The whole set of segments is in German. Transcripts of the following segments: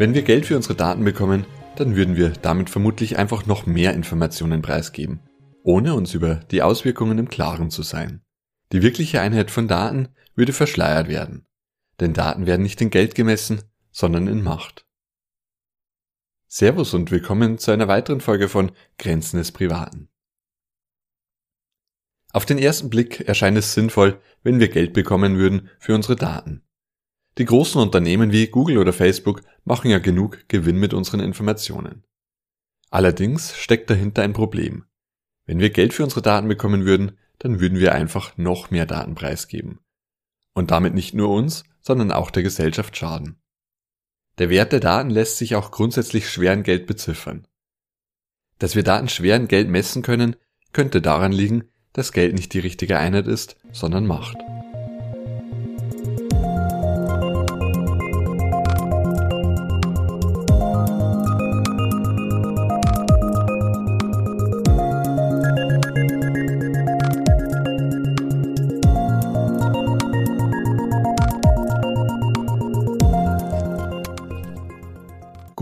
Wenn wir Geld für unsere Daten bekommen, dann würden wir damit vermutlich einfach noch mehr Informationen preisgeben, ohne uns über die Auswirkungen im Klaren zu sein. Die wirkliche Einheit von Daten würde verschleiert werden, denn Daten werden nicht in Geld gemessen, sondern in Macht. Servus und willkommen zu einer weiteren Folge von Grenzen des Privaten. Auf den ersten Blick erscheint es sinnvoll, wenn wir Geld bekommen würden für unsere Daten. Die großen Unternehmen wie Google oder Facebook machen ja genug Gewinn mit unseren Informationen. Allerdings steckt dahinter ein Problem. Wenn wir Geld für unsere Daten bekommen würden, dann würden wir einfach noch mehr Daten preisgeben. Und damit nicht nur uns, sondern auch der Gesellschaft schaden. Der Wert der Daten lässt sich auch grundsätzlich schwer in Geld beziffern. Dass wir Daten schwer in Geld messen können, könnte daran liegen, dass Geld nicht die richtige Einheit ist, sondern Macht.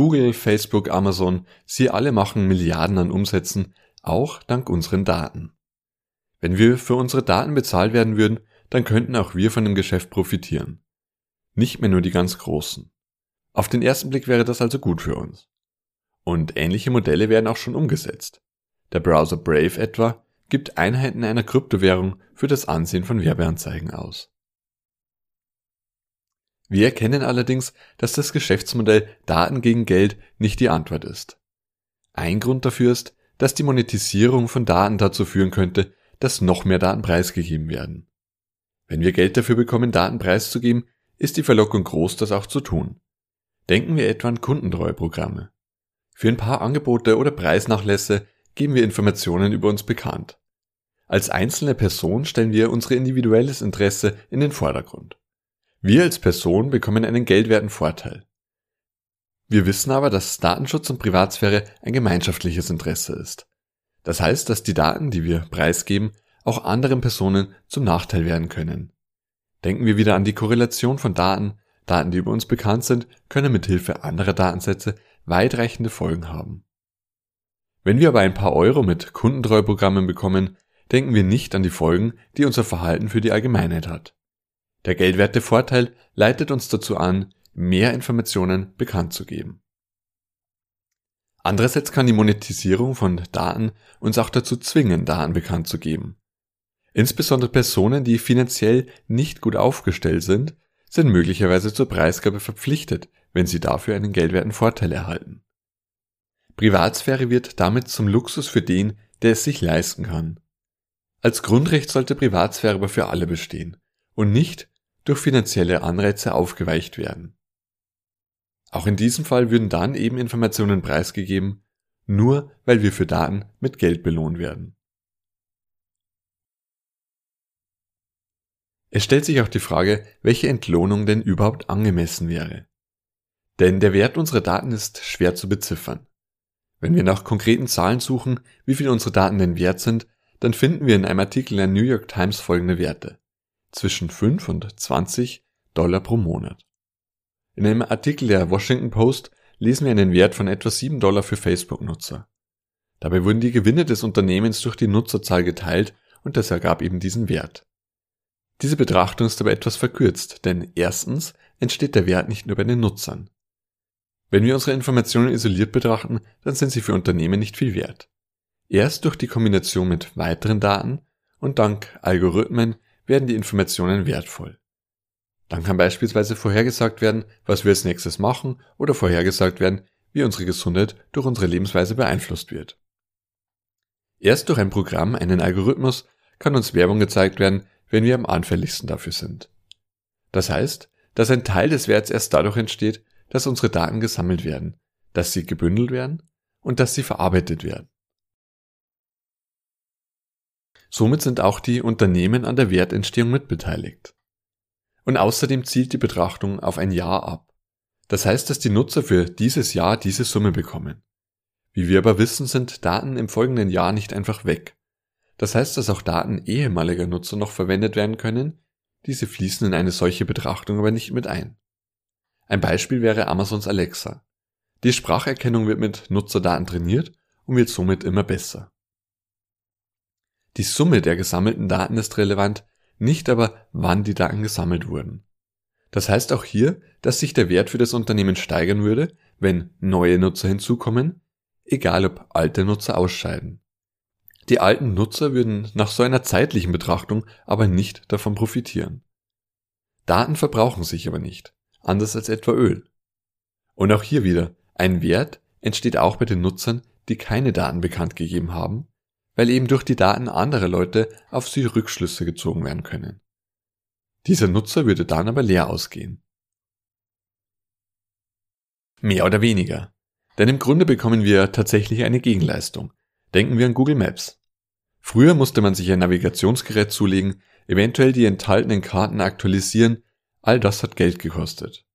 Google, Facebook, Amazon, sie alle machen Milliarden an Umsätzen, auch dank unseren Daten. Wenn wir für unsere Daten bezahlt werden würden, dann könnten auch wir von dem Geschäft profitieren. Nicht mehr nur die ganz Großen. Auf den ersten Blick wäre das also gut für uns. Und ähnliche Modelle werden auch schon umgesetzt. Der Browser Brave etwa gibt Einheiten einer Kryptowährung für das Ansehen von Werbeanzeigen aus. Wir erkennen allerdings, dass das Geschäftsmodell Daten gegen Geld nicht die Antwort ist. Ein Grund dafür ist, dass die Monetisierung von Daten dazu führen könnte, dass noch mehr Daten preisgegeben werden. Wenn wir Geld dafür bekommen, Daten preiszugeben, ist die Verlockung groß, das auch zu tun. Denken wir etwa an Kundentreueprogramme. Für ein paar Angebote oder Preisnachlässe geben wir Informationen über uns bekannt. Als einzelne Person stellen wir unser individuelles Interesse in den Vordergrund. Wir als Person bekommen einen geldwerten Vorteil. Wir wissen aber, dass Datenschutz und Privatsphäre ein gemeinschaftliches Interesse ist. Das heißt, dass die Daten, die wir preisgeben, auch anderen Personen zum Nachteil werden können. Denken wir wieder an die Korrelation von Daten. Daten, die über uns bekannt sind, können mit Hilfe anderer Datensätze weitreichende Folgen haben. Wenn wir aber ein paar Euro mit Kundentreuprogrammen bekommen, denken wir nicht an die Folgen, die unser Verhalten für die Allgemeinheit hat. Der geldwerte Vorteil leitet uns dazu an, mehr Informationen bekannt zu geben. Andererseits kann die Monetisierung von Daten uns auch dazu zwingen, Daten bekannt zu geben. Insbesondere Personen, die finanziell nicht gut aufgestellt sind, sind möglicherweise zur Preisgabe verpflichtet, wenn sie dafür einen geldwerten Vorteil erhalten. Privatsphäre wird damit zum Luxus für den, der es sich leisten kann. Als Grundrecht sollte Privatsphäre aber für alle bestehen und nicht durch finanzielle Anreize aufgeweicht werden. Auch in diesem Fall würden dann eben Informationen preisgegeben, nur weil wir für Daten mit Geld belohnt werden. Es stellt sich auch die Frage, welche Entlohnung denn überhaupt angemessen wäre. Denn der Wert unserer Daten ist schwer zu beziffern. Wenn wir nach konkreten Zahlen suchen, wie viel unsere Daten denn wert sind, dann finden wir in einem Artikel der New York Times folgende Werte zwischen 5 und 20 Dollar pro Monat. In einem Artikel der Washington Post lesen wir einen Wert von etwa 7 Dollar für Facebook-Nutzer. Dabei wurden die Gewinne des Unternehmens durch die Nutzerzahl geteilt und das ergab eben diesen Wert. Diese Betrachtung ist aber etwas verkürzt, denn erstens entsteht der Wert nicht nur bei den Nutzern. Wenn wir unsere Informationen isoliert betrachten, dann sind sie für Unternehmen nicht viel wert. Erst durch die Kombination mit weiteren Daten und dank Algorithmen werden die Informationen wertvoll. Dann kann beispielsweise vorhergesagt werden, was wir als nächstes machen oder vorhergesagt werden, wie unsere Gesundheit durch unsere Lebensweise beeinflusst wird. Erst durch ein Programm, einen Algorithmus, kann uns Werbung gezeigt werden, wenn wir am anfälligsten dafür sind. Das heißt, dass ein Teil des Werts erst dadurch entsteht, dass unsere Daten gesammelt werden, dass sie gebündelt werden und dass sie verarbeitet werden. Somit sind auch die Unternehmen an der Wertentstehung mitbeteiligt. Und außerdem zielt die Betrachtung auf ein Jahr ab. Das heißt, dass die Nutzer für dieses Jahr diese Summe bekommen. Wie wir aber wissen, sind Daten im folgenden Jahr nicht einfach weg. Das heißt, dass auch Daten ehemaliger Nutzer noch verwendet werden können, diese fließen in eine solche Betrachtung aber nicht mit ein. Ein Beispiel wäre Amazons Alexa. Die Spracherkennung wird mit Nutzerdaten trainiert und wird somit immer besser. Die Summe der gesammelten Daten ist relevant, nicht aber wann die Daten gesammelt wurden. Das heißt auch hier, dass sich der Wert für das Unternehmen steigern würde, wenn neue Nutzer hinzukommen, egal ob alte Nutzer ausscheiden. Die alten Nutzer würden nach so einer zeitlichen Betrachtung aber nicht davon profitieren. Daten verbrauchen sich aber nicht, anders als etwa Öl. Und auch hier wieder, ein Wert entsteht auch bei den Nutzern, die keine Daten bekannt gegeben haben, weil eben durch die Daten anderer Leute auf sie Rückschlüsse gezogen werden können. Dieser Nutzer würde dann aber leer ausgehen. Mehr oder weniger. Denn im Grunde bekommen wir tatsächlich eine Gegenleistung. Denken wir an Google Maps. Früher musste man sich ein Navigationsgerät zulegen, eventuell die enthaltenen Karten aktualisieren, all das hat Geld gekostet.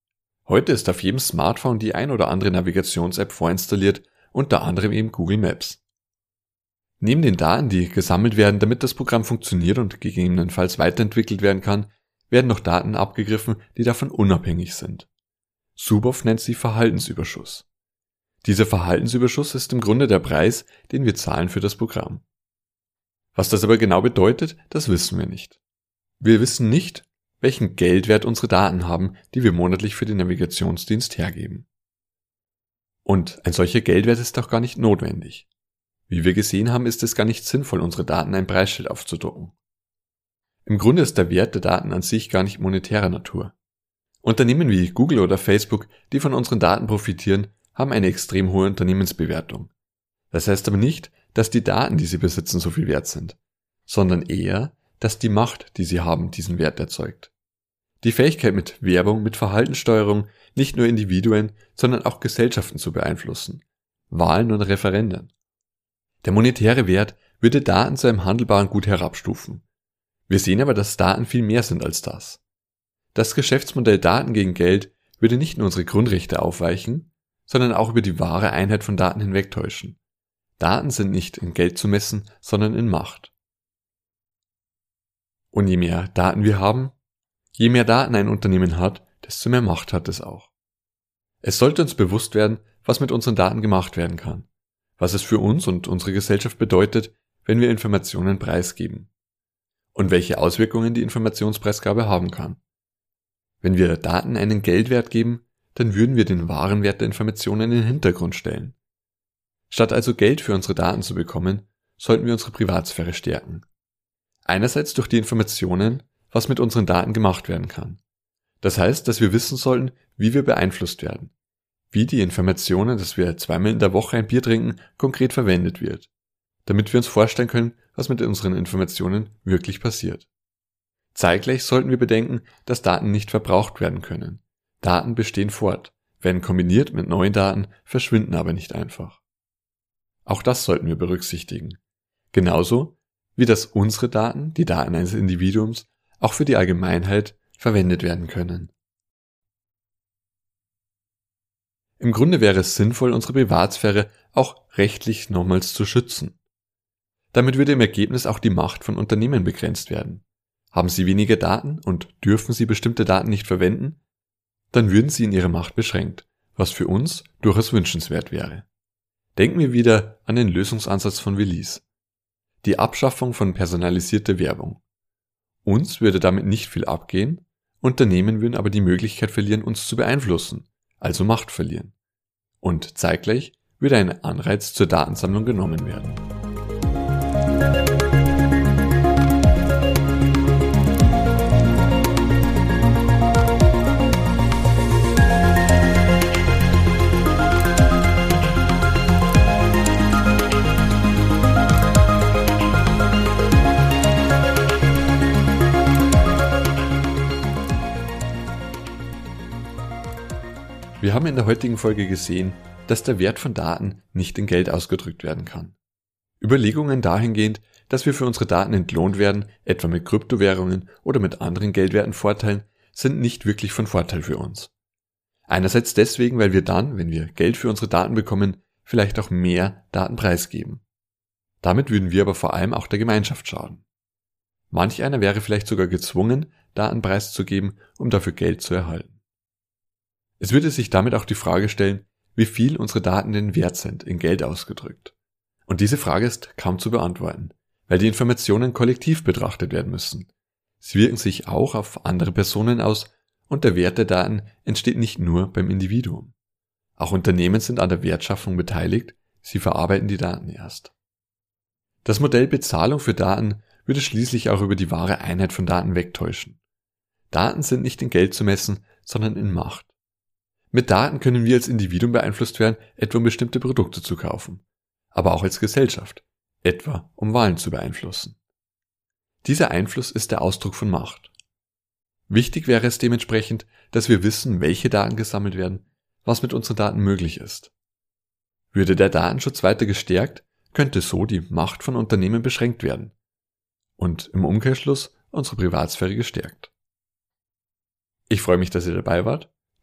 Heute ist auf jedem Smartphone die ein oder andere Navigations-App vorinstalliert, unter anderem eben Google Maps. Neben den Daten, die gesammelt werden, damit das Programm funktioniert und gegebenenfalls weiterentwickelt werden kann, werden noch Daten abgegriffen, die davon unabhängig sind. Suboff nennt sie Verhaltensüberschuss. Dieser Verhaltensüberschuss ist im Grunde der Preis, den wir zahlen für das Programm. Was das aber genau bedeutet, das wissen wir nicht. Wir wissen nicht, welchen Geldwert unsere Daten haben, die wir monatlich für den Navigationsdienst hergeben. Und ein solcher Geldwert ist auch gar nicht notwendig. Wie wir gesehen haben, ist es gar nicht sinnvoll, unsere Daten ein Preisschild aufzudrucken. Im Grunde ist der Wert der Daten an sich gar nicht monetärer Natur. Unternehmen wie Google oder Facebook, die von unseren Daten profitieren, haben eine extrem hohe Unternehmensbewertung. Das heißt aber nicht, dass die Daten, die sie besitzen, so viel wert sind, sondern eher, dass die Macht, die sie haben, diesen Wert erzeugt. Die Fähigkeit mit Werbung, mit Verhaltenssteuerung nicht nur Individuen, sondern auch Gesellschaften zu beeinflussen. Wahlen und Referenden. Der monetäre Wert würde Daten zu einem handelbaren Gut herabstufen. Wir sehen aber, dass Daten viel mehr sind als das. Das Geschäftsmodell Daten gegen Geld würde nicht nur unsere Grundrechte aufweichen, sondern auch über die wahre Einheit von Daten hinwegtäuschen. Daten sind nicht in Geld zu messen, sondern in Macht. Und je mehr Daten wir haben, je mehr Daten ein Unternehmen hat, desto mehr Macht hat es auch. Es sollte uns bewusst werden, was mit unseren Daten gemacht werden kann was es für uns und unsere Gesellschaft bedeutet, wenn wir Informationen preisgeben und welche Auswirkungen die Informationspreisgabe haben kann. Wenn wir Daten einen Geldwert geben, dann würden wir den wahren Wert der Informationen in den Hintergrund stellen. Statt also Geld für unsere Daten zu bekommen, sollten wir unsere Privatsphäre stärken. Einerseits durch die Informationen, was mit unseren Daten gemacht werden kann. Das heißt, dass wir wissen sollten, wie wir beeinflusst werden, wie die Informationen, dass wir zweimal in der Woche ein Bier trinken, konkret verwendet wird, damit wir uns vorstellen können, was mit unseren Informationen wirklich passiert. Zeitgleich sollten wir bedenken, dass Daten nicht verbraucht werden können. Daten bestehen fort, werden kombiniert mit neuen Daten, verschwinden aber nicht einfach. Auch das sollten wir berücksichtigen. Genauso wie dass unsere Daten, die Daten eines Individuums, auch für die Allgemeinheit verwendet werden können. Im Grunde wäre es sinnvoll, unsere Privatsphäre auch rechtlich nochmals zu schützen. Damit würde im Ergebnis auch die Macht von Unternehmen begrenzt werden. Haben sie weniger Daten und dürfen sie bestimmte Daten nicht verwenden, dann würden sie in ihrer Macht beschränkt, was für uns durchaus wünschenswert wäre. Denken wir wieder an den Lösungsansatz von Willis. Die Abschaffung von personalisierter Werbung. Uns würde damit nicht viel abgehen, Unternehmen würden aber die Möglichkeit verlieren, uns zu beeinflussen also Macht verlieren. Und zeitgleich würde ein Anreiz zur Datensammlung genommen werden. Wir haben in der heutigen Folge gesehen, dass der Wert von Daten nicht in Geld ausgedrückt werden kann. Überlegungen dahingehend, dass wir für unsere Daten entlohnt werden, etwa mit Kryptowährungen oder mit anderen Geldwerten Vorteilen, sind nicht wirklich von Vorteil für uns. Einerseits deswegen, weil wir dann, wenn wir Geld für unsere Daten bekommen, vielleicht auch mehr Daten preisgeben. Damit würden wir aber vor allem auch der Gemeinschaft schaden. Manch einer wäre vielleicht sogar gezwungen, Daten preiszugeben, um dafür Geld zu erhalten. Es würde sich damit auch die Frage stellen, wie viel unsere Daten denn wert sind, in Geld ausgedrückt. Und diese Frage ist kaum zu beantworten, weil die Informationen kollektiv betrachtet werden müssen. Sie wirken sich auch auf andere Personen aus und der Wert der Daten entsteht nicht nur beim Individuum. Auch Unternehmen sind an der Wertschaffung beteiligt, sie verarbeiten die Daten erst. Das Modell Bezahlung für Daten würde schließlich auch über die wahre Einheit von Daten wegtäuschen. Daten sind nicht in Geld zu messen, sondern in Macht. Mit Daten können wir als Individuum beeinflusst werden, etwa um bestimmte Produkte zu kaufen, aber auch als Gesellschaft, etwa um Wahlen zu beeinflussen. Dieser Einfluss ist der Ausdruck von Macht. Wichtig wäre es dementsprechend, dass wir wissen, welche Daten gesammelt werden, was mit unseren Daten möglich ist. Würde der Datenschutz weiter gestärkt, könnte so die Macht von Unternehmen beschränkt werden und im Umkehrschluss unsere Privatsphäre gestärkt. Ich freue mich, dass ihr dabei wart.